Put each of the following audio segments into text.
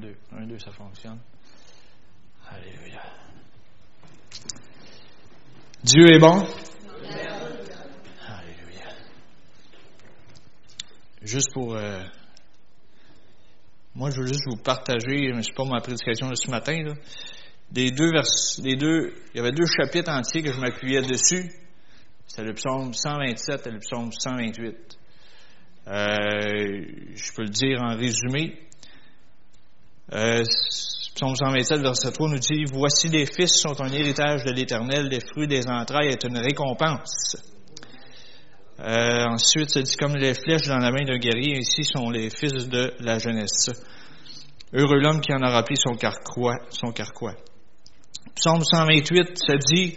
deux. Un, deux, ça fonctionne. Alléluia. Dieu est bon. Alléluia. Juste pour... euh, moi, je veux juste vous partager, mais c'est pas ma prédication de ce matin, là, des deux vers, des deux, il y avait deux chapitres entiers que je m'appuyais dessus. C'est le psaume 127 et le psaume 128. Euh, je peux le dire en résumé. Euh, psaume 127, verset 3 nous dit Voici les fils sont un héritage de l'Éternel, les fruits des entrailles est une récompense. Euh, ensuite, ça dit comme les flèches dans la main d'un guerrier, ainsi sont les fils de la jeunesse. Heureux l'homme qui en a rempli son carquois, son carquois. Psaume 128, ça dit,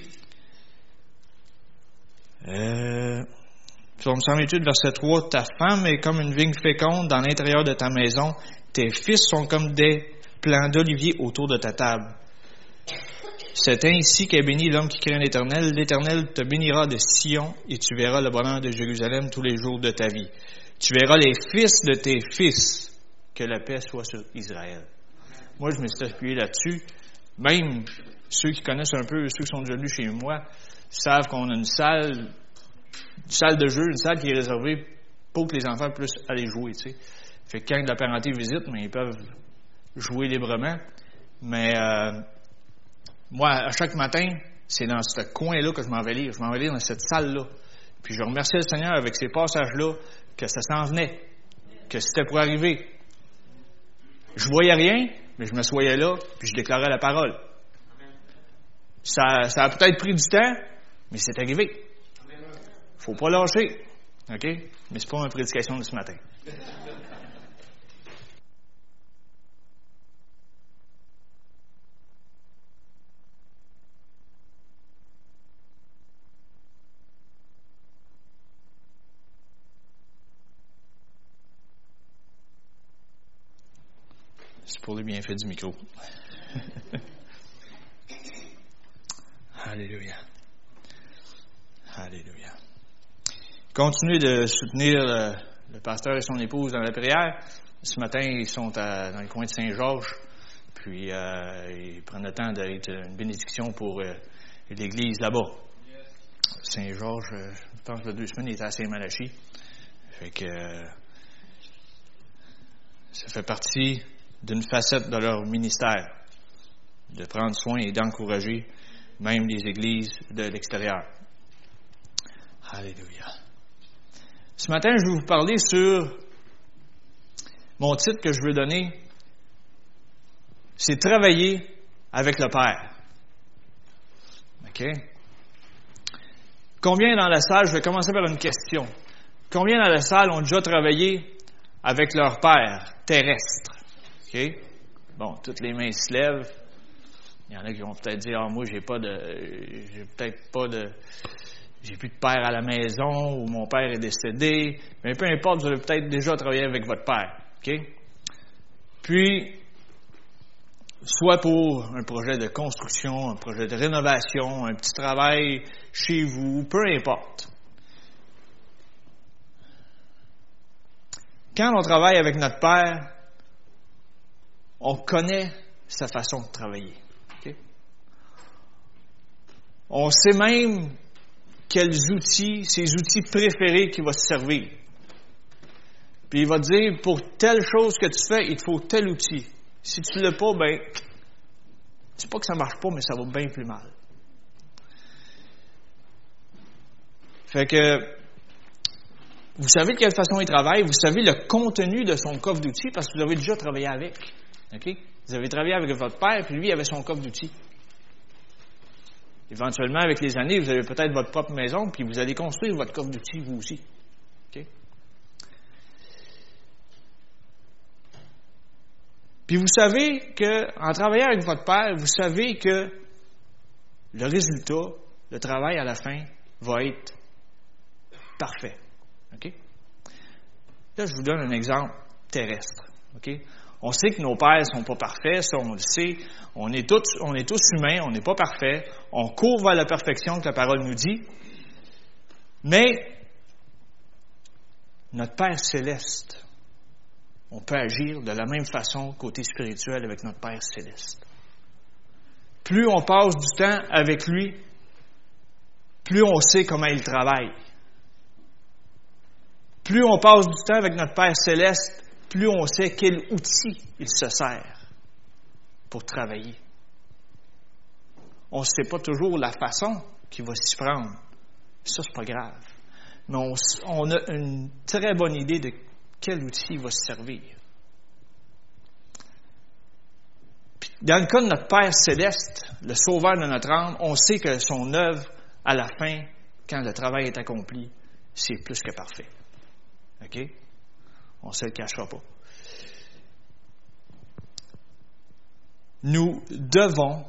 euh, Psaume 128, verset 3, Ta femme est comme une vigne féconde dans l'intérieur de ta maison, tes fils sont comme des plants d'olivier autour de ta table. C'est ainsi qu'est béni l'homme qui craint l'Éternel. L'Éternel te bénira de Sion et tu verras le bonheur de Jérusalem tous les jours de ta vie. Tu verras les fils de tes fils. Que la paix soit sur Israël. Moi, je me suis appuyé là-dessus. Même ceux qui connaissent un peu, ceux qui sont déjà venus chez moi, savent qu'on a une salle, une salle de jeu, une salle qui est réservée pour que les enfants puissent aller jouer. Fait que quand la parenté visite, mais ils peuvent jouer librement. Mais euh, moi, à chaque matin, c'est dans ce coin-là que je m'en vais lire. Je m'en vais lire dans cette salle-là. Puis je remercie le Seigneur avec ces passages-là que ça s'en venait, que c'était pour arriver. Je voyais rien, mais je m'assoyais là, puis je déclarais la parole. Ça, ça a peut-être pris du temps, mais c'est arrivé. Faut pas lâcher. OK? Mais c'est pas ma prédication de ce matin. Pour les bienfaits du micro. Alléluia. Alléluia. Continuez de soutenir le, le, pasteur et son épouse dans la prière. Ce matin, ils sont dans le coin de Saint-Georges, puis euh, ils prennent le temps d'être une bénédiction pour euh, l'église là-bas. Saint-Georges, euh, je pense que deux semaines, il était à Saint-Malachie. Fait que ça fait partie d'une facette de leur ministère, de prendre soin et d'encourager même les églises de l'extérieur. Alléluia. Ce matin, je vais vous parler sur mon titre que je veux donner. C'est travailler avec le Père. OK? Combien dans la salle, je vais commencer par une question. Combien dans la salle ont déjà travaillé avec leur Père terrestre? Bon, toutes les mains se lèvent. Il y en a qui vont peut-être dire, ah, moi, j'ai pas de, j'ai peut-être pas de, j'ai plus de père à la maison ou mon père est décédé. Mais peu importe, vous avez peut-être déjà travaillé avec votre père. Puis, soit pour un projet de construction, un projet de rénovation, un petit travail chez vous, peu importe. Quand on travaille avec notre père, on connaît sa façon de travailler. On sait même quels outils, ses outils préférés qui va se servir. Puis il va dire, pour telle chose que tu fais, il te faut tel outil. Si tu ne l'as pas, ben, c'est pas que ça marche pas, mais ça va bien plus mal. Fait que, vous savez de quelle façon il travaille, vous savez le contenu de son coffre d'outils parce que vous avez déjà travaillé avec. OK? Vous avez travaillé avec votre père, puis lui avait son coffre d'outils. Éventuellement, avec les années, vous avez peut-être votre propre maison, puis vous allez construire votre coffre d'outils, vous aussi. Puis vous savez que, en travaillant avec votre père, vous savez que le résultat, le travail à la fin, va être parfait. OK? Là, je vous donne un exemple terrestre. On sait que nos pères sont pas parfaits, ça on le sait. On est tous, on est tous humains, on n'est pas parfaits. On court vers la perfection que la parole nous dit. Mais notre Père céleste, on peut agir de la même façon côté spirituel avec notre Père céleste. Plus on passe du temps avec lui, plus on sait comment il travaille. Plus on passe du temps avec notre Père céleste, plus on sait quel outil il se sert pour travailler. On ne sait pas toujours la façon qu'il va s'y prendre. Ça, c'est pas grave. Mais on, a une très bonne idée de quel outil il va se servir. Dans le cas de notre Père céleste, le Sauveur de notre âme, on sait que son œuvre, à la fin, quand le travail est accompli, c'est plus que parfait. OK? On ne se le cachera pas. Nous devons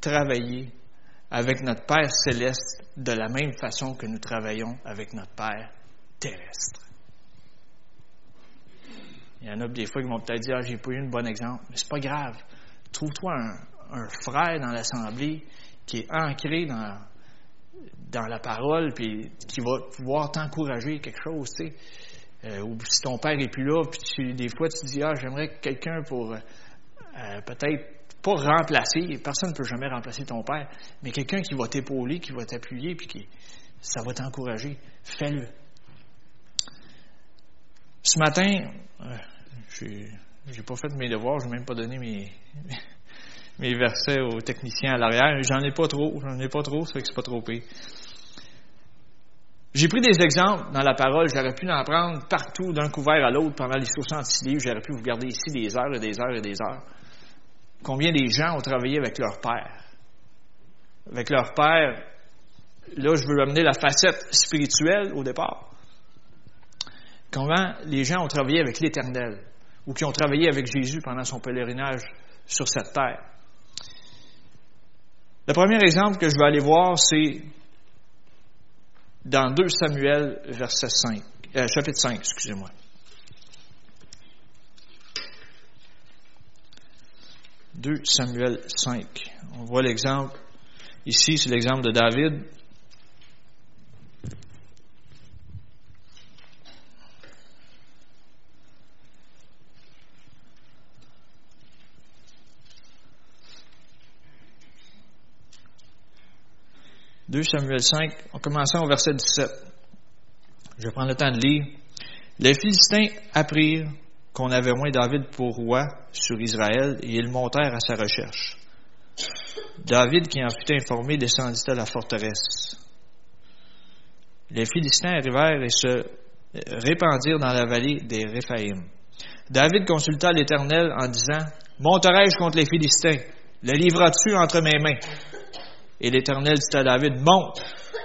travailler avec notre Père céleste de la même façon que nous travaillons avec notre Père terrestre. Il y en a des fois qui vont peut-être dire, ah, j'ai pas eu un bon exemple, mais c'est pas grave. Trouve-toi un, frère dans l'assemblée qui est ancré dans, dans la parole, puis qui va pouvoir t'encourager quelque chose, tu sais. Euh, ou si ton père est plus là, puis des fois tu dis, ah, j'aimerais quelqu'un pour euh, peut-être pas remplacer, personne ne peut jamais remplacer ton père, mais quelqu'un qui va t'épauler, qui va t'appuyer, puis qui, ça va t'encourager. Fais-le. Ce matin, euh, j'ai pas fait mes devoirs, je n'ai même pas donné mes, mes versets aux techniciens à l'arrière. J'en ai pas trop, j'en ai pas trop, ça fait que c'est pas trop pire. J'ai pris des exemples dans la parole, j'aurais pu en prendre partout d'un couvert à l'autre pendant les 66 livres, j'aurais pu vous garder ici des heures et des heures et des heures. Combien des gens ont travaillé avec leur père? Avec leur père, là, je veux amener la facette spirituelle au départ. Comment les gens ont travaillé avec l'Éternel ou qui ont travaillé avec Jésus pendant son pèlerinage sur cette terre? Le premier exemple que je vais aller voir, c'est dans 2 Samuel, verset 5, euh, chapitre 5, excusez-moi. 2 Samuel 5. On voit l'exemple. Ici, c'est l'exemple de David. « 2 Samuel 5, on commence au verset 17. Je prendre le temps de lire. Les Philistins apprirent qu'on avait moins David pour roi sur Israël et ils montèrent à sa recherche. David, qui en fut informé, descendit à la forteresse. Les Philistins arrivèrent et se répandirent dans la vallée des Réphaïm. David consulta l'Éternel en disant, Monterai-je contre les Philistins? Le livreras-tu entre mes mains? Et l'Éternel dit à David, Monte,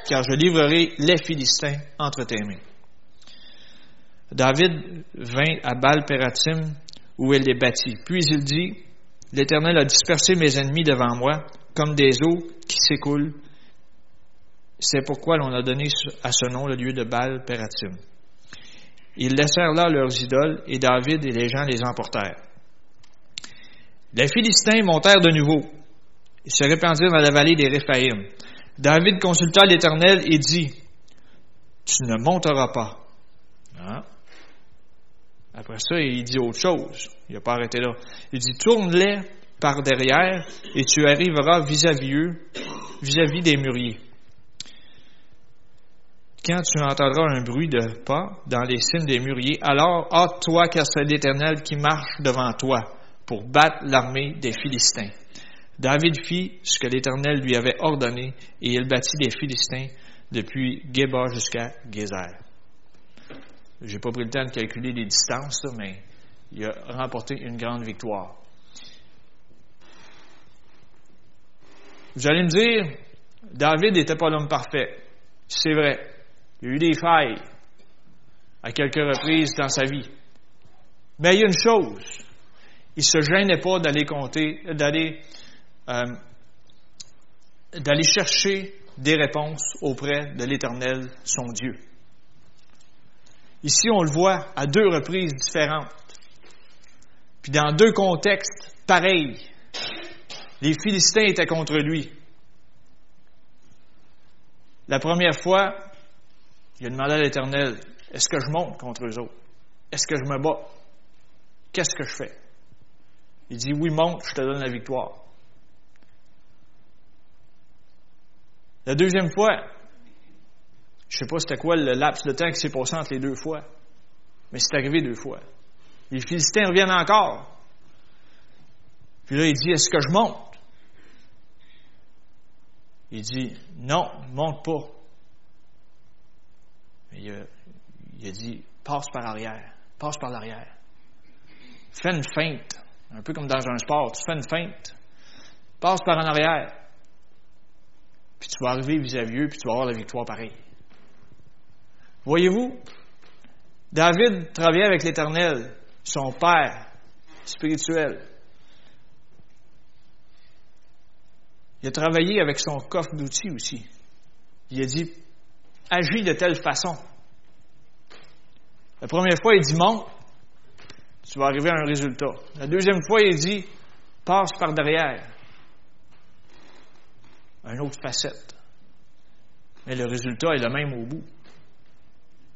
car je livrerai les Philistins entre tes mains. David vint à Baal-Pératim où elle les bâtit. Puis il dit, L'Éternel a dispersé mes ennemis devant moi comme des eaux qui s'écoulent. C'est pourquoi l'on a donné à ce nom le lieu de Baal-Pératim. Ils laissèrent là leurs idoles et David et les gens les emportèrent. Les Philistins montèrent de nouveau. Ils se répandirent dans la vallée des Réphaïm. David consulta l'Éternel et dit, Tu ne monteras pas. Ah. Après ça, il dit autre chose. Il n'a pas arrêté là. Il dit, tourne-les par derrière et tu arriveras vis-à-vis eux, vis-à-vis des mûriers. Quand tu entendras un bruit de pas dans les cimes des mûriers, alors hâte-toi car c'est l'Éternel qui marche devant toi pour battre l'armée des Philistins. David fit ce que l'Éternel lui avait ordonné et il bâtit les Philistins depuis Geba jusqu'à Gézer. J'ai pas pris le temps de calculer les distances, mais il a remporté une grande victoire. Vous allez me dire, David n'était pas l'homme parfait. C'est vrai. Il y a eu des failles à quelques reprises dans sa vie. Mais il y a une chose. Il se gênait pas d'aller compter, d'aller, euh, d'aller chercher des réponses auprès de l'Éternel, son Dieu. Ici, on le voit à deux reprises différentes. Puis dans deux contextes pareils. Les Philistins étaient contre lui. La première fois, il a demandé à l'Éternel, est-ce que je monte contre eux autres? Est-ce que je me bats? qu'est-ce que je fais? Il dit, oui, monte, je te donne la victoire. La deuxième fois, je ne sais pas c'était quoi le laps de temps qui s'est passé entre les deux fois, mais c'est arrivé deux fois. Les Philistins reviennent encore. Puis là, il dit, est-ce que je monte? Il dit, non, monte pas. Il a, il a dit, passe par arrière, passe par l'arrière. Fais une feinte, un peu comme dans un sport, tu fais une feinte, passe par en arrière, puis tu vas arriver vis-à-vis eux, puis tu vas avoir la victoire pareil. Voyez-vous, David travaillait avec l'Éternel, son Père spirituel. Il a travaillé avec son coffre d'outils aussi. Il a dit, agis de telle façon. La première fois, il dit, monte, tu vas arriver à un résultat. La deuxième fois, il dit, passe par derrière. Une autre facette. Mais le résultat est le même au bout.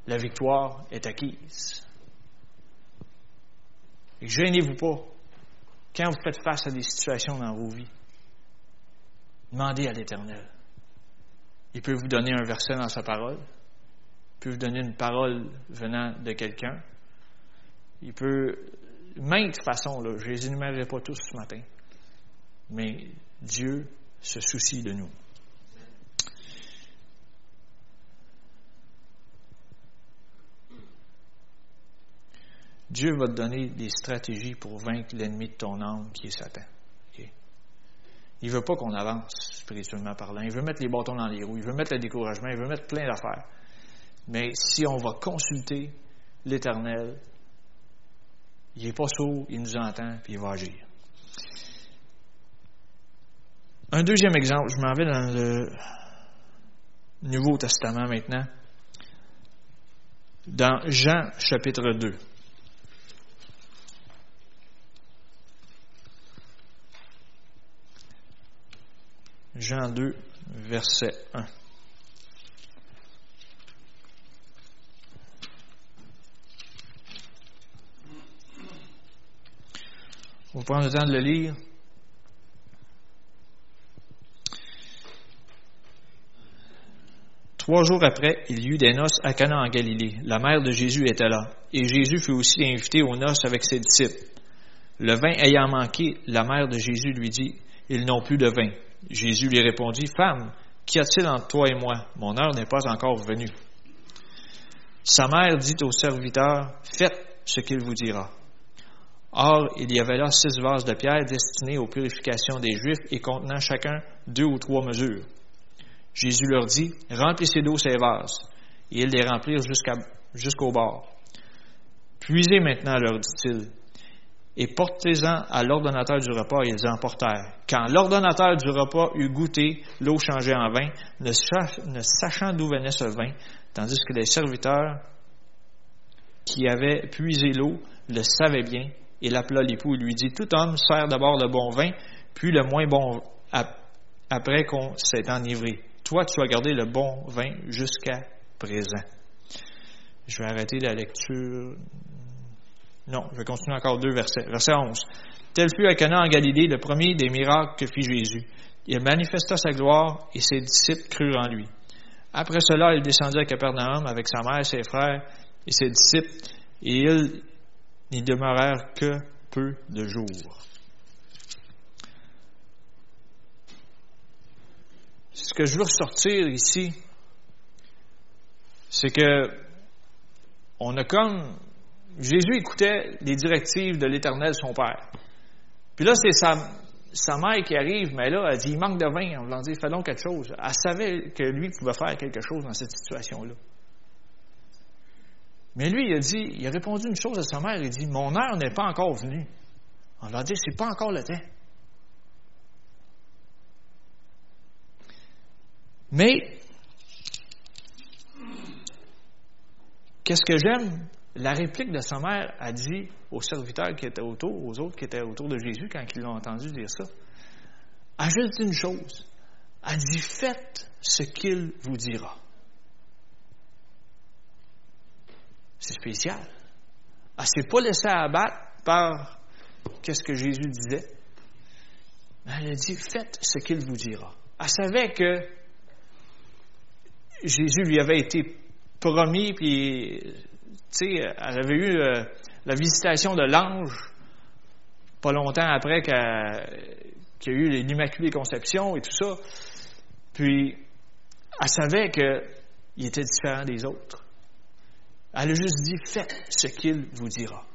La victoire est acquise. Et gênez-vous pas quand vous faites face à des situations dans vos vies. Demandez à l'Éternel. Il peut vous donner un verset dans sa parole. Il peut vous donner une parole venant de quelqu'un. Il peut, maintes façons, là, je ne les énumérerai pas tous ce matin. Mais Dieu se soucie de nous. Dieu va te donner des stratégies pour vaincre l'ennemi de ton âme qui est Satan. Il ne veut pas qu'on avance spirituellement parlant. Il veut mettre les bâtons dans les roues. Il veut mettre le découragement. Il veut mettre plein d'affaires. Mais si on va consulter l'Éternel, il n'est pas sourd, il nous entend, puis il va agir. Un deuxième exemple, je m'en vais dans le Nouveau Testament maintenant, dans Jean chapitre 2. Jean 2, verset 1. On prendre le temps de le lire. Trois jours après, il y eut des noces à Cana en Galilée. La mère de Jésus était là, et Jésus fut aussi invité aux noces avec ses disciples. Le vin ayant manqué, la mère de Jésus lui dit, Ils n'ont plus de vin. Jésus lui répondit, Femme, qu'y a-t-il entre toi et moi? Mon heure n'est pas encore venue. Sa mère dit au serviteur, Faites ce qu'il vous dira. Or, il y avait là six vases de pierre destinés aux purifications des Juifs et contenant chacun deux ou trois mesures. Jésus leur dit, Remplissez d'eau ces vases. Et ils les remplirent jusqu'au bord. Puisez maintenant, leur dit-il, et portez-en à l'ordonnateur du repas, et ils emportèrent. Quand l'ordonnateur du repas eut goûté l'eau changée en vin, ne, sachant d'où venait ce vin, tandis que les serviteurs qui avaient puisé l'eau le savaient bien, il appela l'époux et lui dit, Tout homme sert d'abord le bon vin, puis le moins bon après qu'on s'est enivré. Toi, tu as gardé le bon vin jusqu'à présent. Je vais arrêter la lecture non, je vais continuer encore deux versets. Verset 11. Tel fut à Cana en Galilée le premier des miracles que fit Jésus. Il manifesta sa gloire et ses disciples crurent en lui. Après cela, il descendit à Capernaum avec sa mère, ses frères et ses disciples, et ils n'y demeurèrent que peu de jours. Ce que je veux ressortir ici, c'est que on a comme Jésus écoutait les directives de l'Éternel, son Père. Puis là, c'est sa, mère qui arrive, mais là, elle dit, il manque de vin. On va dire, fais donc quelque chose. Elle savait que lui pouvait faire quelque chose dans cette situation-là. Mais lui, il a dit, il a répondu une chose à sa mère, il dit, mon heure n'est pas encore venue. On va dire, c'est pas encore le temps. Mais, qu'est-ce que j'aime? La réplique de sa mère a dit aux serviteurs qui étaient autour, aux autres qui étaient autour de Jésus quand ils l'ont entendu dire ça, a juste une chose. A dit faites ce qu'il vous dira. C'est spécial. Elle ne s'est pas laissée abattre par qu'est-ce que Jésus disait. Elle a dit, faites ce qu'il vous dira. Elle savait que Jésus lui avait été promis, puis, tu sais, elle avait eu euh, la visitation de l'ange pas longtemps après qu'il y a eu l'Immaculée Conception et tout ça. Puis, elle savait qu'il était différent des autres. Elle a juste dit, faites ce qu'il vous dira.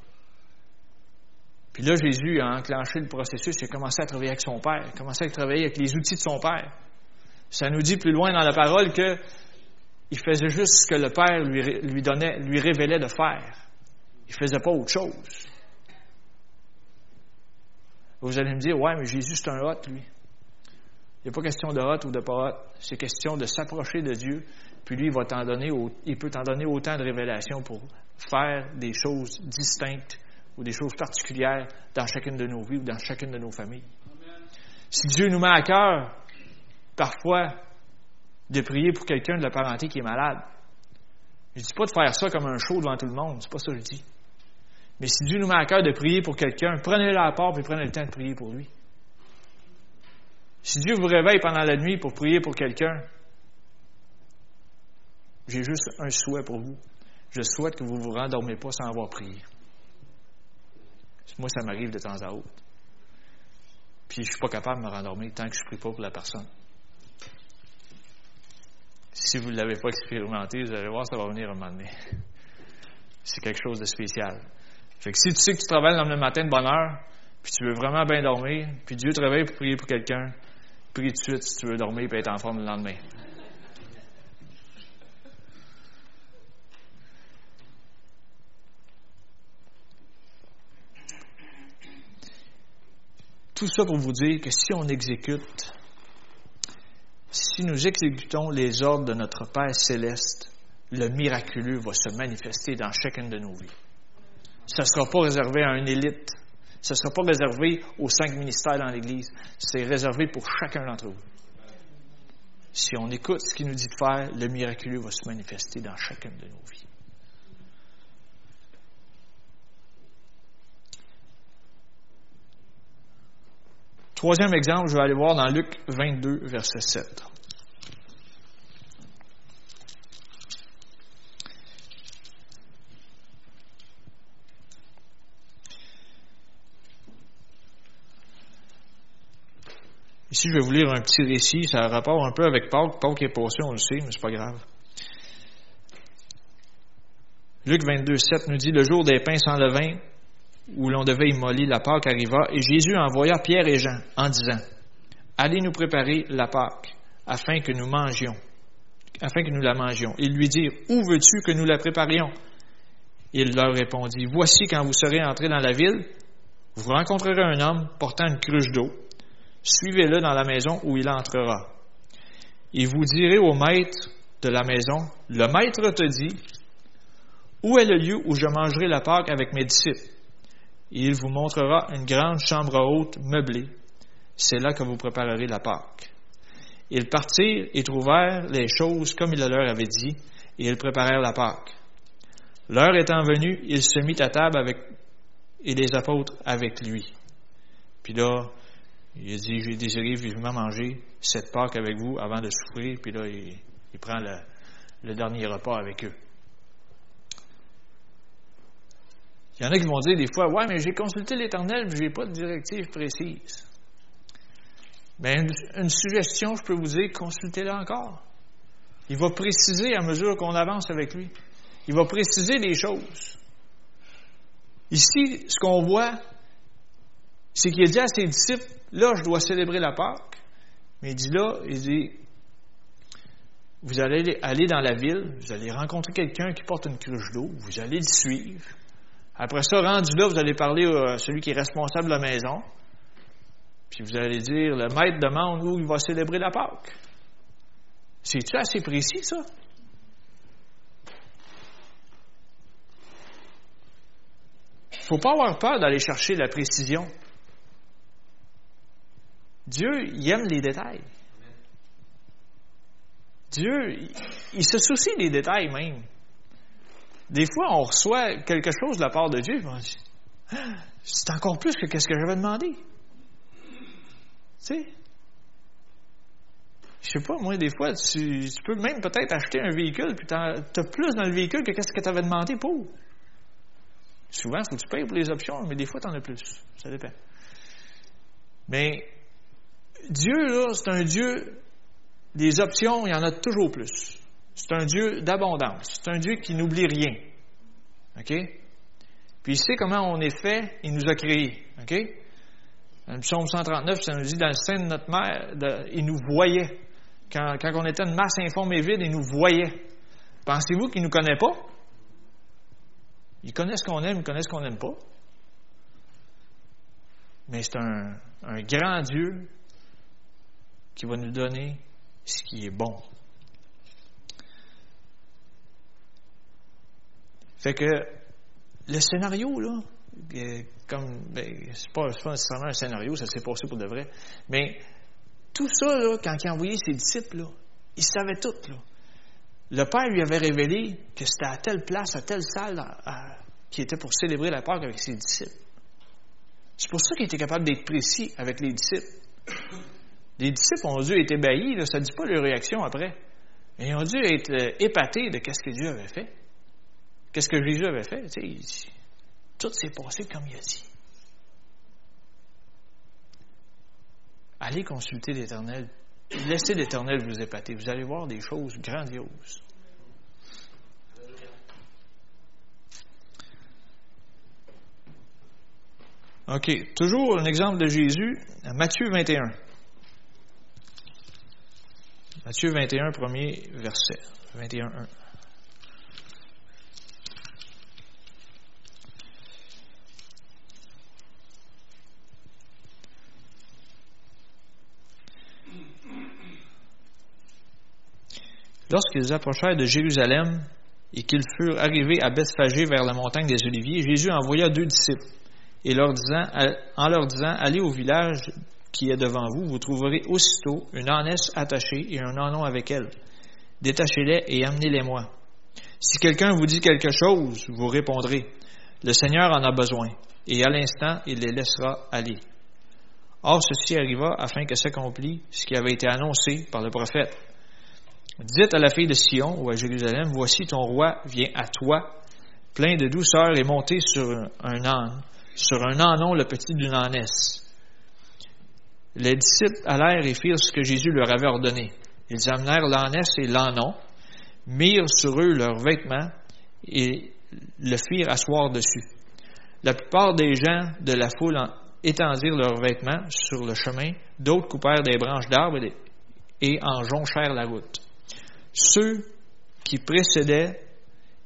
Puis là, Jésus a enclenché le processus, il a commencé à travailler avec son Père, il a commencé à travailler avec les outils de son Père. Ça nous dit plus loin dans la parole que il faisait juste ce que le Père lui, lui donnait, lui révélait de faire. Il faisait pas autre chose. Vous allez me dire, ouais, mais Jésus, c'est un hôte, lui. Il n'y a pas question de hôte ou de pas hôte. C'est question de s'approcher de Dieu, puis lui, il va t'en donner, il peut t'en donner autant de révélations pour faire des choses distinctes ou des choses particulières dans chacune de nos vies ou dans chacune de nos familles. Si Dieu nous met à cœur, parfois, de prier pour quelqu'un de la parenté qui est malade, je ne dis pas de faire ça comme un show devant tout le monde, c'est pas ça que je dis. Mais si Dieu nous met à cœur de prier pour quelqu'un, prenez-le à part et prenez le temps de prier pour lui. Si Dieu vous réveille pendant la nuit pour prier pour quelqu'un, j'ai juste un souhait pour vous. Je souhaite que vous ne vous rendormez pas sans avoir prié. Moi, ça m'arrive de temps à autre. Puis je ne suis pas capable de me rendormir tant que je ne prie pas pour la personne. Si vous ne l'avez pas expérimenté, vous allez voir, ça va venir un moment donné. C'est quelque chose de spécial. Fait que si tu sais que tu travailles le matin de bonne heure, puis tu veux vraiment bien dormir, puis Dieu te réveille pour prier pour quelqu'un, prie tout de suite si tu veux dormir et être en forme le lendemain. Tout ça pour vous dire que si on exécute, si nous exécutons les ordres de notre Père céleste, le miraculeux va se manifester dans chacune de nos vies. Ce ne sera pas réservé à une élite. Ce ne sera pas réservé aux cinq ministères dans l'Église. C'est réservé pour chacun d'entre vous. Si on écoute ce qu'il nous dit de faire, le miraculeux va se manifester dans chacune de nos vies. Troisième exemple, je vais aller voir dans Luc 22, verset 7. Ici, je vais vous lire un petit récit. Ça a rapport un peu avec Pâques. Pâques est passé, on le sait, mais c'est pas grave. Luc 22, 7 nous dit, le jour des pains sans levain, où l'on devait immoler la Pâque arriva, et Jésus envoya Pierre et Jean en disant, Allez nous préparer la Pâque, afin que nous mangions, afin que nous la mangions. Ils lui dirent, Où veux-tu que nous la préparions? Il leur répondit, Voici quand vous serez entrés dans la ville, vous rencontrerez un homme portant une cruche d'eau Suivez-le dans la maison où il entrera. Et vous direz au maître de la maison, le maître te dit, où est le lieu où je mangerai la Pâque avec mes disciples? Il vous montrera une grande chambre haute meublée. C'est là que vous préparerez la Pâque. Ils partirent et trouvèrent les choses comme il leur avait dit, et ils préparèrent la Pâque. L'heure étant venue, il se mit à table avec, et les apôtres avec lui. Puis là, il dit, j'ai désiré vivement manger cette Pâque avec vous avant de souffrir, puis là, il, prend le, dernier repas avec eux. Il y en a qui vont dire des fois, ouais, mais j'ai consulté l'Éternel, mais je n'ai pas de directive précise. Une, une, suggestion, je peux vous dire, consultez-la encore. Il va préciser à mesure qu'on avance avec lui. Il va préciser les choses. Ici, ce qu'on voit, c'est qu'il a dit à ses disciples, là, je dois célébrer la Pâque. Mais il dit là, il dit, vous allez aller dans la ville, vous allez rencontrer quelqu'un qui porte une cruche d'eau, vous allez le suivre. Après ça, rendu là, vous allez parler à celui qui est responsable de la maison. Puis vous allez dire, le maître demande où il va célébrer la Pâque. C'est-tu assez précis, ça? Il ne faut pas avoir peur d'aller chercher la précision. Dieu, il aime les détails. Dieu, il se soucie des détails même. Des fois, on reçoit quelque chose de la part de Dieu, C'est encore plus que ce que j'avais demandé. Tu sais? Je sais pas, moi, des fois, tu, peux même peut-être acheter un véhicule, puis tu as plus dans le véhicule que ce que tu avais demandé pour. Souvent, il faut que tu payes pour les options, mais des fois, tu en as plus. Ça dépend. Mais Dieu, là, c'est un Dieu des options, il y en a toujours plus. C'est un Dieu d'abondance. C'est un Dieu qui n'oublie rien. OK? Puis il sait comment on est fait, il nous a créés. OK? Dans le psaume 139, ça nous dit dans le sein de notre mère, il nous voyait. Quand, quand, on était une masse informe et vide, il nous voyait. Pensez-vous qu'il ne nous connaît pas? Il connaît ce qu'on aime, il connaît ce qu'on n'aime pas. Mais c'est un, un grand Dieu qui va nous donner ce qui est bon. Fait que le scénario, là, comme, ben, c'est pas, nécessairement un scénario, ça s'est passé pour de vrai, mais tout ça, là, quand il a envoyé ses disciples, là, il savait tout. Là. Le Père lui avait révélé que c'était à telle place, à telle salle, qui était pour célébrer la Pâque avec ses disciples. C'est pour ça qu'il était capable d'être précis avec les disciples. Les disciples ont dû être ébahis, ça ne dit pas leur réaction après. Mais ils ont dû être euh, épatés de ce que Dieu avait fait. Qu'est-ce que Jésus avait fait? tout s'est passé comme il a dit. Allez consulter l'Éternel. Laissez l'Éternel vous épater. Vous allez voir des choses grandioses. OK. Toujours un exemple de Jésus, Matthieu 21. Matthieu 21, premier verset. 21, 1. Lorsqu'ils approchèrent de Jérusalem et qu'ils furent arrivés à Bethphagée vers la montagne des Oliviers, Jésus envoya deux disciples et leur disant, en leur disant, allez au village qui est devant vous, vous trouverez aussitôt une ânesse attachée et un ânon avec elle. Détachez-les et amenez-les-moi. Si quelqu'un vous dit quelque chose, vous répondrez, le Seigneur en a besoin, et à l'instant, il les laissera aller. Or, ceci arriva afin que s'accomplisse ce qui avait été annoncé par le prophète. Dites à la fille de Sion ou à Jérusalem, voici ton roi vient à toi, plein de douceur et monté sur un âne, sur un ânon le petit d'une ânesse. Les disciples allèrent et firent ce que Jésus leur avait ordonné. Ils amenèrent l'ânesse et l'ânon, mirent sur eux leurs vêtements et le firent asseoir dessus. La plupart des gens de la foule étendirent leurs vêtements sur le chemin, d'autres coupèrent des branches d'arbres et en jonchèrent la route. Ceux qui précédaient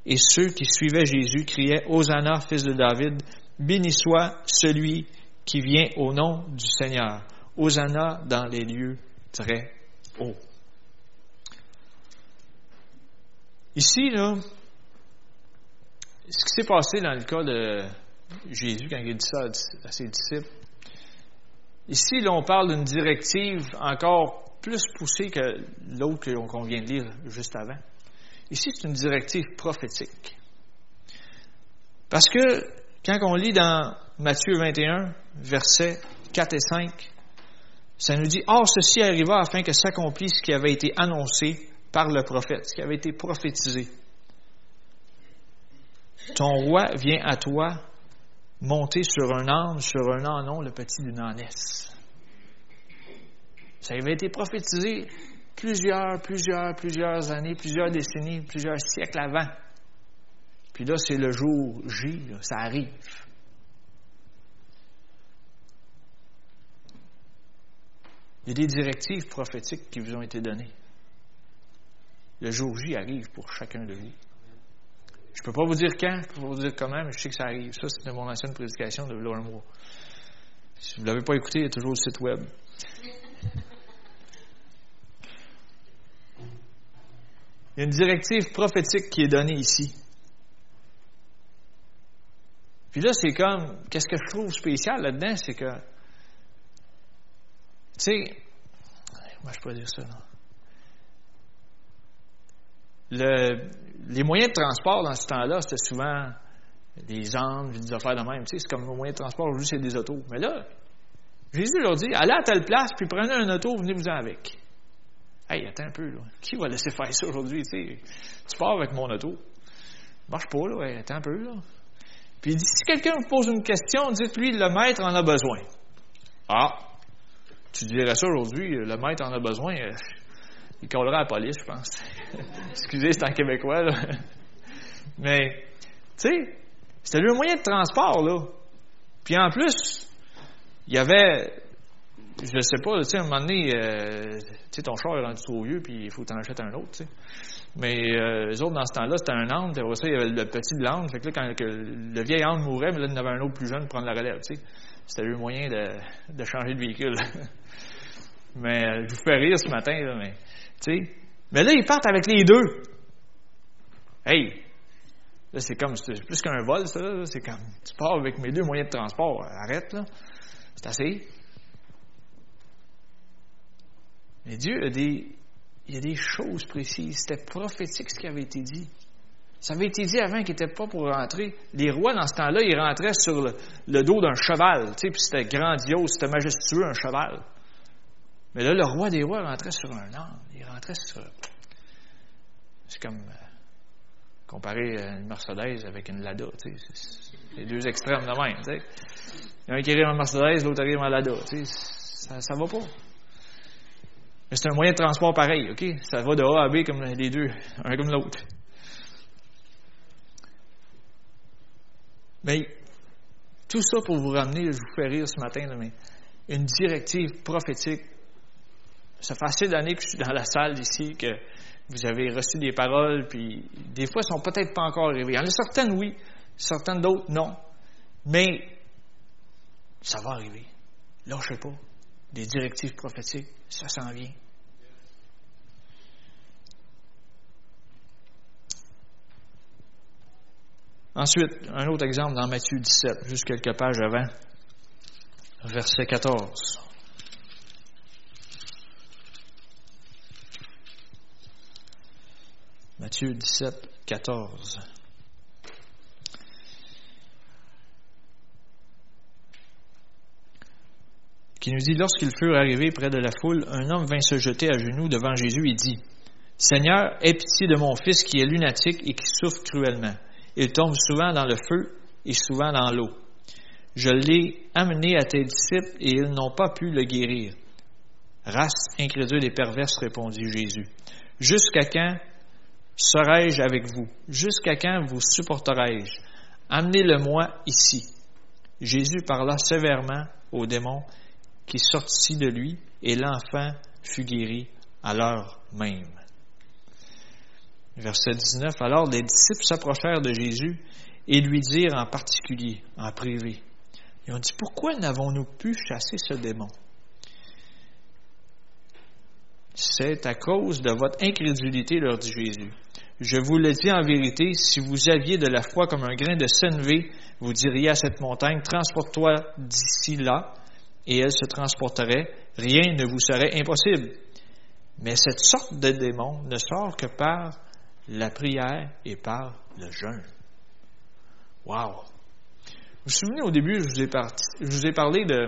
et ceux qui suivaient Jésus criaient Hosanna, fils de David, béni soit celui qui vient au nom du Seigneur. Hosanna dans les lieux très hauts. Ici, ce qui s'est passé dans le cas de Jésus quand il dit ça à ses disciples, ici, là, on parle d'une directive encore plus poussée que l'autre qu'on vient de lire juste avant. Ici, c'est une directive prophétique. Parce que quand on lit dans Matthieu 21, versets 4 et 5, ça nous dit, Or ceci arriva afin que s'accomplisse ce qui avait été annoncé par le prophète, ce qui avait été prophétisé. Ton roi vient à toi monter sur un âne, sur un anon, le petit d'une ânesse. Ça avait été prophétisé plusieurs, plusieurs, plusieurs années, plusieurs décennies, plusieurs siècles avant. Puis là, c'est le jour J, ça arrive. Il y a des directives prophétiques qui vous ont été données. Le jour J arrive pour chacun de vous. Je ne peux pas vous dire quand, je ne peux pas vous dire comment, mais je sais que ça arrive. Ça, c'était mon ancienne prédication de mois. Si vous ne l'avez pas écouté, il y a toujours le site web. Il y a une directive prophétique qui est donnée ici. Puis là, c'est comme, qu'est-ce que je trouve spécial là-dedans, c'est que, tu sais, moi je peux dire ça, non? Le, les moyens de transport dans ce temps-là, c'était souvent des ânes, des affaires de même. Tu sais, c'est comme le moyen de transport, juste c'est des autos. Mais là, Jésus leur dit, allez à telle place, puis prenez un auto, venez-vous-en avec. Hey, attends un peu, là. Qui va laisser faire ça aujourd'hui, tu pars avec mon auto. Marche pas, là. Hey, attends un peu, là. Puis il dit, si quelqu'un vous pose une question, dites-lui, le maître en a besoin. Ah! Tu dirais ça aujourd'hui, le maître en a besoin. Euh, il collera à la police, je pense. Excusez, c'est en québécois, là. Mais, tu sais, c'était le moyen de transport, là. Puis en plus, il y avait, je sais pas, tu sais, à un moment donné, euh, tu sais, ton char est rendu trop vieux, puis il faut t'en acheter un autre, tu sais. Mais euh, les autres, dans ce temps-là, c'était un âne, puis ça, il y avait le petit de l'âne. Fait que là, quand le vieil âne mourait, mais là, il y en avait un autre plus jeune pour prendre la relève, tu sais. C'était le moyen de, de changer de véhicule. mais euh, je vous fais rire ce matin, là, mais, tu sais. Mais là, ils partent avec les deux. Hey, Là, c'est comme, c'est plus qu'un vol, ça. C'est comme, tu pars avec mes deux moyens de transport. Arrête, là. C'est assez. Mais Dieu a des, il y a des choses précises. C'était prophétique ce qui avait été dit. Ça avait été dit avant qu'il n'était pas pour rentrer. Les rois, dans ce temps-là, ils rentraient sur le, dos d'un cheval. Tu sais, puis c'était grandiose, c'était majestueux, un cheval. Mais là, le roi des rois rentrait sur un âne. Il rentrait sur. C'est comme. Euh, comparer une Mercedes avec une Lada. Tu les deux extrêmes de même. Tu sais. Il y en a un qui arrive en Mercedes, l'autre arrive en Lada. Ça ne va pas. Mais c'est un moyen de transport pareil, OK? Ça va de A à B comme les deux, un comme l'autre. Mais tout ça pour vous ramener, je vous fais rire ce matin, mais une directive prophétique. Ça fait assez d'années que je suis dans la salle ici, que vous avez reçu des paroles, puis des fois, elles ne sont peut-être pas encore arrivées. Il y en a certaines, oui, certaines d'autres, non. Mais ça va arriver. Lâchez pas. Des directives prophétiques, ça s'en vient. Ensuite, un autre exemple dans Matthieu 17, juste quelques pages avant, verset 14. Matthieu 17, 14. Qui nous dit, lorsqu'ils furent arrivés près de la foule, un homme vint se jeter à genoux devant Jésus et dit, Seigneur, aie pitié de mon fils qui est lunatique et qui souffre cruellement. Il tombe souvent dans le feu et souvent dans l'eau. Je l'ai amené à tes disciples et ils n'ont pas pu le guérir. Race incrédule et perverse, répondit Jésus. Jusqu'à quand Serai-je avec vous? Jusqu'à quand vous supporterai-je? Amenez-le-moi ici. Jésus parla sévèrement au démon qui sortit de lui, et l'enfant fut guéri à l'heure même. Verset 19. Alors les disciples s'approchèrent de Jésus et lui dirent en particulier, en privé, ils ont dit, pourquoi n'avons-nous pu chasser ce démon? C'est à cause de votre incrédulité, leur dit Jésus. Je vous le dis en vérité, si vous aviez de la foi comme un grain de sénévé, vous diriez à cette montagne, transporte-toi d'ici là, et elle se transporterait, rien ne vous serait impossible. Mais cette sorte de démon ne sort que par la prière et par le jeûne. Wow! Vous vous souvenez au début, je vous ai, parlé de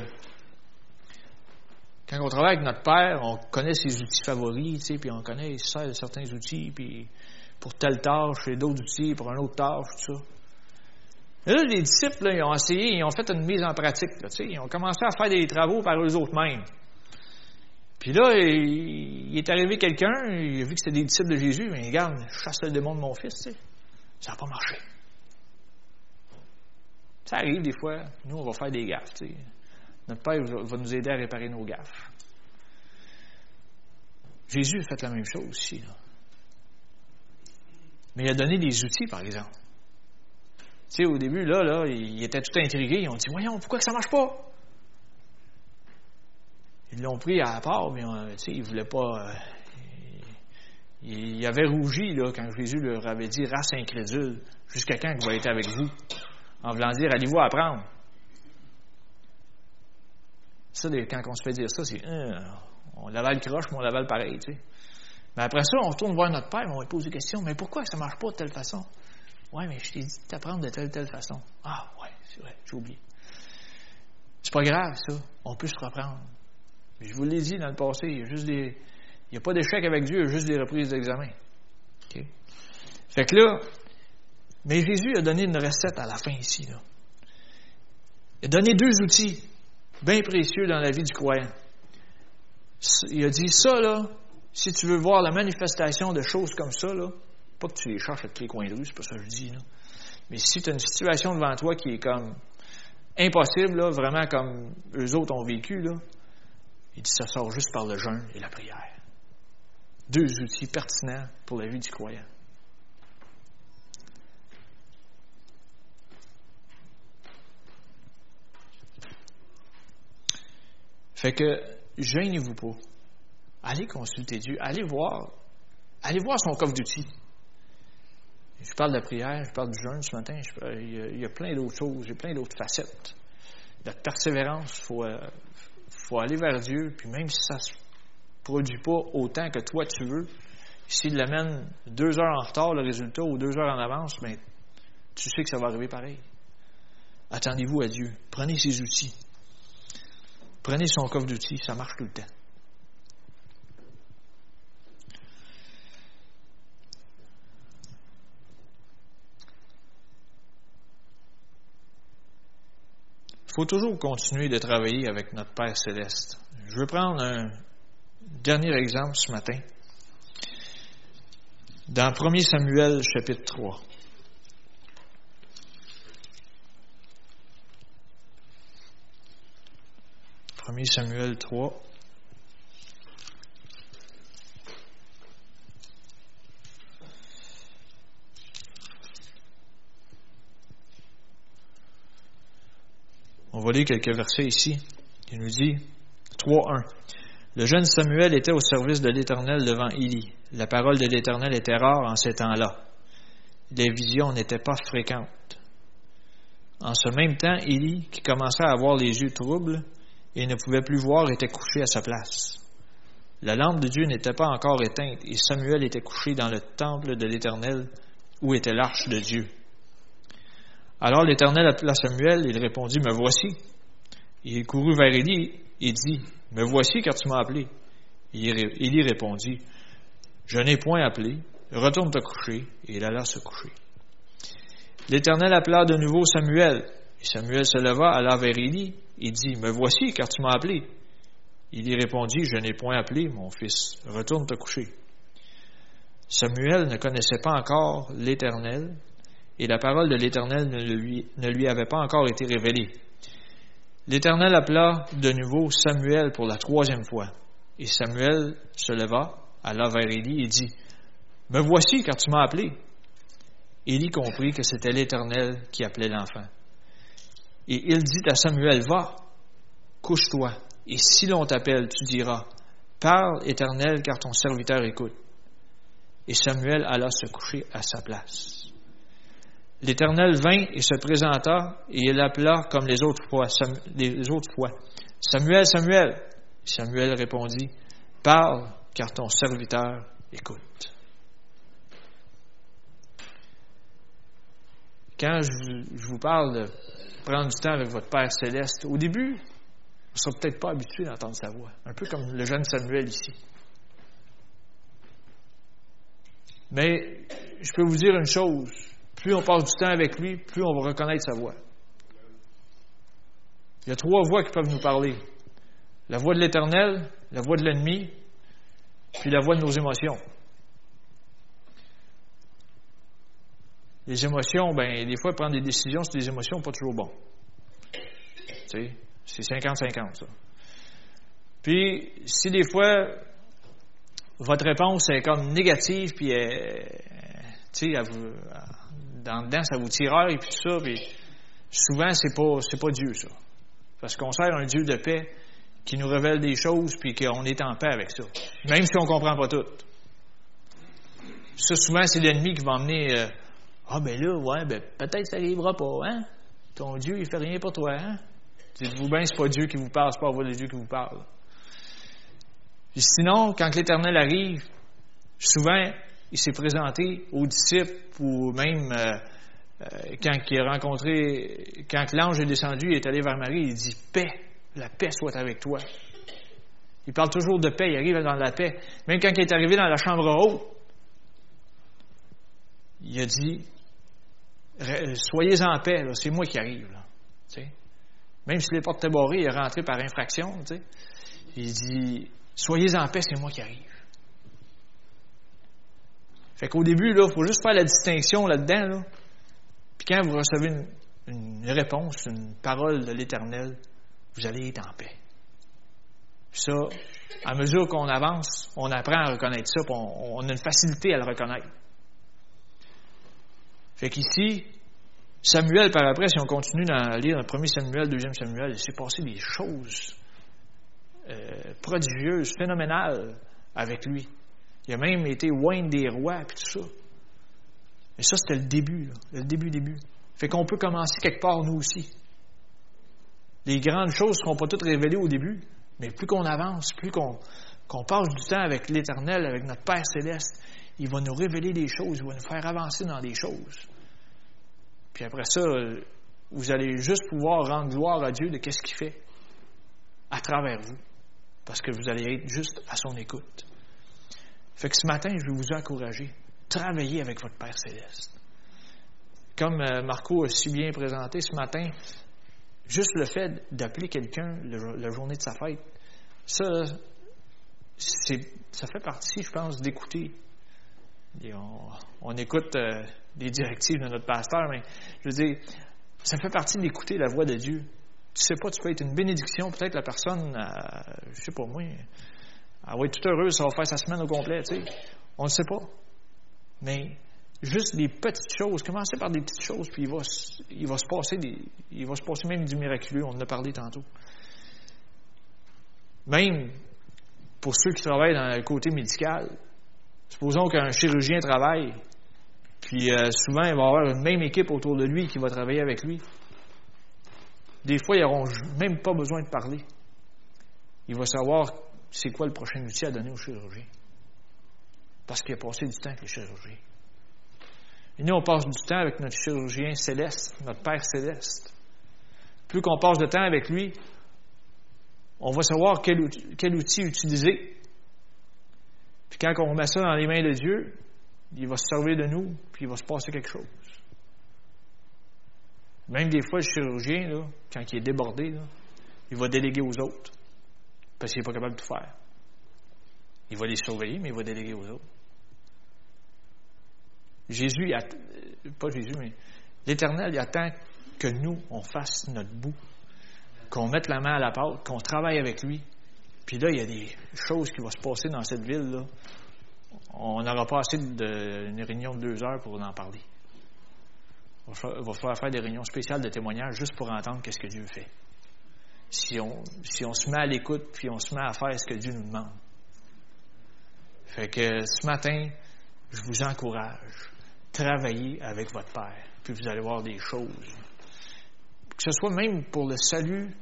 quand on travaille avec notre père, on connaît ses outils favoris, tu sais, puis on connaît certains outils, puis pour telle tâche et d'autres outils pour un autre tâche, tout ça. Et là, les disciples, ils ont essayé, ils ont fait une mise en pratique. ils ont commencé à faire des travaux par eux-mêmes. Puis là, il, est arrivé quelqu'un, il a vu que c'était des disciples de Jésus, mais regarde, je chasse le démon de mon fils. Ça n'a pas marché. Ça arrive des fois, nous, on va faire des gaffes. Notre Père va nous aider à réparer nos gaffes. Jésus a fait la même chose aussi, là. Mais il a donné des outils, par exemple. Tu sais, au début, là, ils étaient tout intrigués. Ils ont dit, voyons, pourquoi que ça marche pas? Ils l'ont pris à part, mais euh, tu sais, ils voulaient pas. Euh, ils, avaient rougi, là, quand Jésus leur avait dit, race incrédule, jusqu'à quand il va être avec vous? En voulant dire, allez-vous apprendre? Ça, quand on se fait dire ça, c'est, euh, on l'avale croche, mais on l'avale pareil, tu sais. Mais après ça, on retourne voir notre Père, on lui pose des questions. Mais pourquoi ça ne marche pas de telle façon? Ouais, mais je t'ai dit d'apprendre de telle telle façon. Ah, ouais, c'est vrai, j'ai oublié. C'est pas grave, ça. On peut se reprendre. Je vous l'ai dit dans le passé, il y a juste des. Il n'y a pas d'échec avec Dieu, il y a juste des reprises d'examen. Fait que là, mais Jésus a donné une recette à la fin ici. Là. Il a donné deux outils bien précieux dans la vie du croyant. Il a dit ça, là, si tu veux voir la manifestation de choses comme ça, là, pas que tu les cherches à tous les coins de rue, c'est pas ça que je dis. Mais si tu as une situation devant toi qui est comme impossible, vraiment comme eux autres ont vécu, il dit ça sort juste par le jeûne et la prière. Deux outils pertinents pour la vie du croyant. Fait que, gênez-vous pas. Allez consulter Dieu. Allez voir. Allez voir son coffre d'outils. Je parle de la prière, je parle du jeûne ce matin. il, y a, plein d'autres choses, il y a plein d'autres facettes. La persévérance, il faut, euh, faut aller vers Dieu, puis même si ça ne se produit pas autant que toi tu veux, s'il l'amène deux heures en retard, le résultat, ou deux heures en avance, ben, tu sais que ça va arriver pareil. Attendez-vous à Dieu. Prenez ses outils. Prenez son coffre d'outils, ça marche tout le temps. Faut toujours continuer de travailler avec notre Père céleste. Je veux prendre un dernier exemple ce matin. Dans 1 Samuel chapitre 3. 1 Samuel 3. Va quelques versets ici. Il nous dit 3.1. Le jeune Samuel était au service de l'Éternel devant Élie. La parole de l'Éternel était rare en ces temps-là. Les visions n'étaient pas fréquentes. En ce même temps, Élie, qui commençait à avoir les yeux troubles, et ne pouvait plus voir était couché à sa place. La lampe de Dieu n'était pas encore éteinte et Samuel était couché dans le temple de l'Éternel où était l'arche de Dieu. Alors l'Éternel appela Samuel, il répondit, Me voici. Il courut vers Élie et dit, Me voici car tu m'as appelé. Élie répondit, Je n'ai point appelé, retourne te coucher, et il alla se coucher. L'Éternel appela de nouveau Samuel, et Samuel se leva, alla vers Élie, il dit, Me voici, car tu m'as appelé. Il y répondit, Je n'ai point appelé, mon fils, retourne te coucher. Samuel ne connaissait pas encore l'Éternel, et la parole de l'Éternel ne lui, avait pas encore été révélée. L'Éternel appela de nouveau Samuel pour la troisième fois, et Samuel se leva, alla vers Élie et dit, Me voici, car tu m'as appelé. Élie comprit que c'était l'Éternel qui appelait l'enfant. Et il dit à Samuel, va, couche-toi, et si l'on t'appelle, tu diras, parle éternel, car ton serviteur écoute. Et Samuel alla se coucher à sa place. L'Éternel vint et se présenta, et il appela comme les autres fois. Samuel, Samuel. Samuel répondit, Parle, car ton serviteur écoute. Quand je vous parle de prendre du temps avec votre Père céleste, au début, on ne sera peut-être pas habitué d'entendre sa voix. Un peu comme le jeune Samuel ici. Mais je peux vous dire une chose, plus on passe du temps avec lui, plus on va reconnaître sa voix. Il y a trois voix qui peuvent nous parler. La voix de l'Éternel, la voix de l'ennemi, puis la voix de nos émotions. Les émotions, ben, des fois, prendre des décisions sur des émotions, pas toujours bon. Tu sais, c'est 50-50, ça. Puis, si des fois, votre réponse est comme négative, puis, euh, tu sais, dans dedans, ça vous et puis tout ça, puis souvent, c'est pas, c'est pas Dieu, ça. Parce qu'on sert un Dieu de paix qui nous révèle des choses, puis qu'on est en paix avec ça. Même si on comprend pas tout. Ça, souvent, c'est l'ennemi qui va emmener... Euh, ah, ben là, ouais, ben peut-être ça n'arrivera pas, hein? Ton Dieu, il fait rien pour toi, hein? Dites-vous bien, c'est pas Dieu qui vous parle, c'est pas de Dieu qui vous parle. Sinon, quand l'Éternel arrive, souvent, il s'est présenté aux disciples ou même euh, quand il a rencontré, quand l'ange est descendu, il est allé vers Marie, il dit Paix, la paix soit avec toi. Il parle toujours de paix, il arrive dans la paix. Même quand il est arrivé dans la chambre haute, il a dit Soyez en paix, c'est moi qui arrive. Même si les portes étaient barrées, il est rentré par infraction. Il dit Soyez en paix, c'est moi qui arrive. Fait qu'au début, il faut juste faire la distinction là-dedans. Puis quand vous recevez une, réponse, une parole de l'Éternel, vous allez être en paix. ça, à mesure qu'on avance, on apprend à reconnaître ça, puis on, a une facilité à le reconnaître. Fait qu'ici, Samuel, par après, si on continue à lire le premier Samuel, deuxième Samuel, il s'est passé des choses euh, prodigieuses, phénoménales avec lui. Il a même été loin des rois, puis tout ça. Mais ça, c'était le début, le début, début. Fait qu'on peut commencer quelque part, nous aussi. Les grandes choses ne seront pas toutes révélées au début, mais plus qu'on avance, plus qu'on passe du temps avec l'Éternel, avec notre Père céleste, il va nous révéler des choses, il va nous faire avancer dans des choses. Puis après ça, vous allez juste pouvoir rendre gloire à Dieu de qu'est-ce qu'il fait à travers vous, parce que vous allez être juste à son écoute. Fait que ce matin, je vais vous encourager. Travaillez avec votre Père céleste. Comme euh, Marco a si bien présenté ce matin, juste le fait d'appeler quelqu'un la journée de sa fête, ça, ça fait partie, je pense, d'écouter. On, écoute euh, les directives de notre pasteur, mais je veux dire, ça fait partie d'écouter la voix de Dieu. Tu sais pas, tu peux être une bénédiction, peut-être la personne, euh, je sais pas moi, elle va être toute heureuse, ça va faire sa semaine au complet, tu sais. On ne sait pas. Mais juste des petites choses, commencez par des petites choses, puis il va, il va se passer des, il va se passer même du miraculeux, on en a parlé tantôt. Même pour ceux qui travaillent dans le côté médical, supposons qu'un chirurgien travaille, puis euh, souvent il va avoir une même équipe autour de lui qui va travailler avec lui. Des fois, ils n'auront même pas besoin de parler. Il va savoir c'est quoi le prochain outil à donner au chirurgien. Parce qu'il a passé du temps avec le chirurgien. Et nous, on passe du temps avec notre chirurgien céleste, notre Père céleste. Plus qu'on passe de temps avec lui, on va savoir quel outil, utiliser. Puis quand on met ça dans les mains de Dieu, il va se servir de nous, puis il va se passer quelque chose. Même des fois, le chirurgien, quand il est débordé, il va déléguer aux autres parce qu'il n'est pas capable de tout faire. Il va les surveiller, mais il va déléguer aux autres. Jésus, pas Jésus, mais l'Éternel, attend que nous, on fasse notre bout, qu'on mette la main à la pâte, qu'on travaille avec lui. Puis là, il y a des choses qui vont se passer dans cette ville-là. On n'aura pas assez d'une réunion de deux heures pour en parler. Il va falloir faire des réunions spéciales de témoignages juste pour entendre qu'est-ce que Dieu fait si on, si on se met à l'écoute, puis on se met à faire ce que Dieu nous demande. Fait que ce matin, je vous encourage, travaillez avec votre Père, puis vous allez voir des choses. Que ce soit même pour le salut,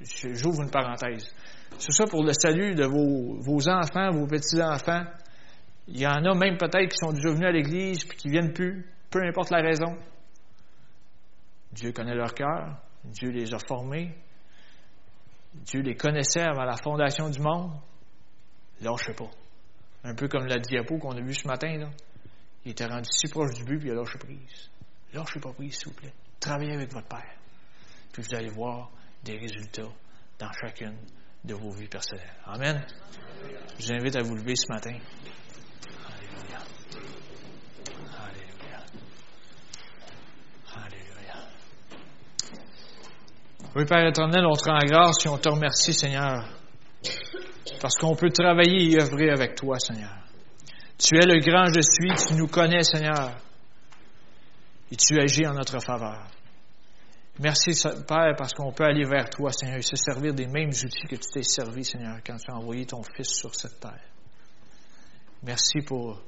j'ouvre une parenthèse, que ce soit pour le salut de vos, vos enfants, vos petits-enfants, il y en a même peut-être qui sont déjà venus à l'Église puis qui viennent plus, peu importe la raison. Dieu connaît leur cœur, Dieu les a formés, Dieu les connaissait avant la fondation du monde? Lâchez pas. Un peu comme la diapo qu'on a vu ce matin, là. Il était rendu si proche du but, puis il a lâché prise. Lâchez pas prise, s'il vous plaît. Travaillez avec votre Père. Puis vous allez voir des résultats dans chacune de vos vies personnelles. Amen. Je vous invite à vous lever ce matin. Oui, Père éternel, on te rend grâce et on te remercie, Seigneur, parce qu'on peut travailler et œuvrer avec toi, Seigneur. Tu es le grand je suis, tu nous connais, Seigneur, et tu agis en notre faveur. Merci, Père, parce qu'on peut aller vers toi, Seigneur, et se servir des mêmes outils que tu t'es servi, Seigneur, quand tu as envoyé ton Fils sur cette terre. Merci pour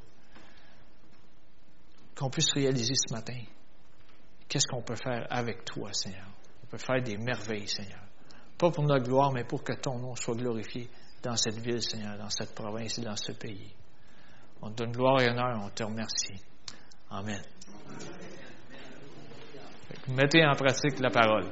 qu'on puisse réaliser ce matin qu'est-ce qu'on peut faire avec toi, Seigneur peut faire des merveilles, Seigneur. Pas pour notre gloire, mais pour que ton nom soit glorifié dans cette ville, Seigneur, dans cette province et dans ce pays. On te donne gloire et honneur, on te remercie. Amen. Mettez en pratique la parole.